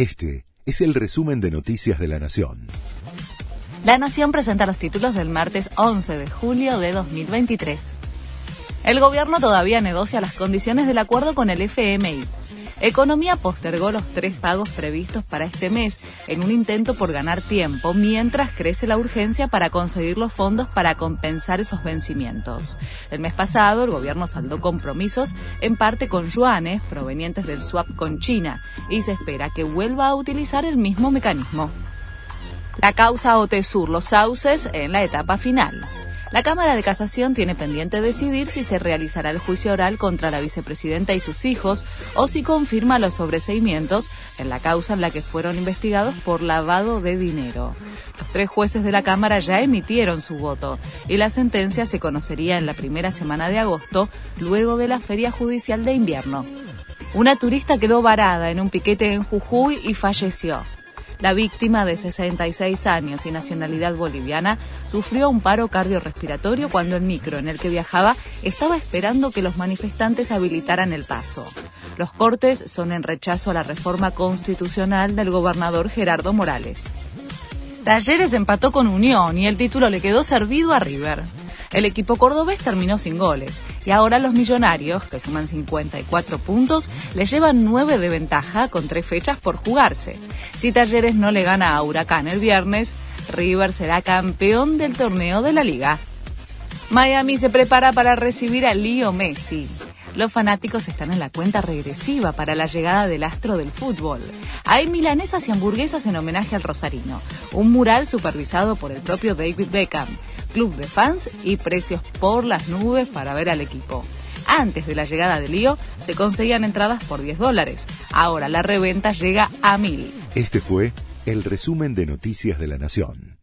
Este es el resumen de Noticias de la Nación. La Nación presenta los títulos del martes 11 de julio de 2023. El gobierno todavía negocia las condiciones del acuerdo con el FMI. Economía postergó los tres pagos previstos para este mes en un intento por ganar tiempo, mientras crece la urgencia para conseguir los fondos para compensar esos vencimientos. El mes pasado, el gobierno saldó compromisos en parte con yuanes provenientes del swap con China y se espera que vuelva a utilizar el mismo mecanismo. La causa OTESUR, los sauces en la etapa final. La Cámara de Casación tiene pendiente decidir si se realizará el juicio oral contra la vicepresidenta y sus hijos o si confirma los sobreseimientos en la causa en la que fueron investigados por lavado de dinero. Los tres jueces de la Cámara ya emitieron su voto y la sentencia se conocería en la primera semana de agosto, luego de la feria judicial de invierno. Una turista quedó varada en un piquete en Jujuy y falleció. La víctima de 66 años y nacionalidad boliviana sufrió un paro cardiorrespiratorio cuando el micro en el que viajaba estaba esperando que los manifestantes habilitaran el paso. Los cortes son en rechazo a la reforma constitucional del gobernador Gerardo Morales. Talleres empató con Unión y el título le quedó servido a River. El equipo cordobés terminó sin goles y ahora los millonarios, que suman 54 puntos, le llevan 9 de ventaja con tres fechas por jugarse. Si Talleres no le gana a Huracán el viernes, River será campeón del torneo de la liga. Miami se prepara para recibir a Leo Messi. Los fanáticos están en la cuenta regresiva para la llegada del astro del fútbol. Hay milanesas y hamburguesas en homenaje al rosarino, un mural supervisado por el propio David Beckham, club de fans y precios por las nubes para ver al equipo. Antes de la llegada de Lío se conseguían entradas por 10 dólares. Ahora la reventa llega a 1000. Este fue el resumen de Noticias de la Nación.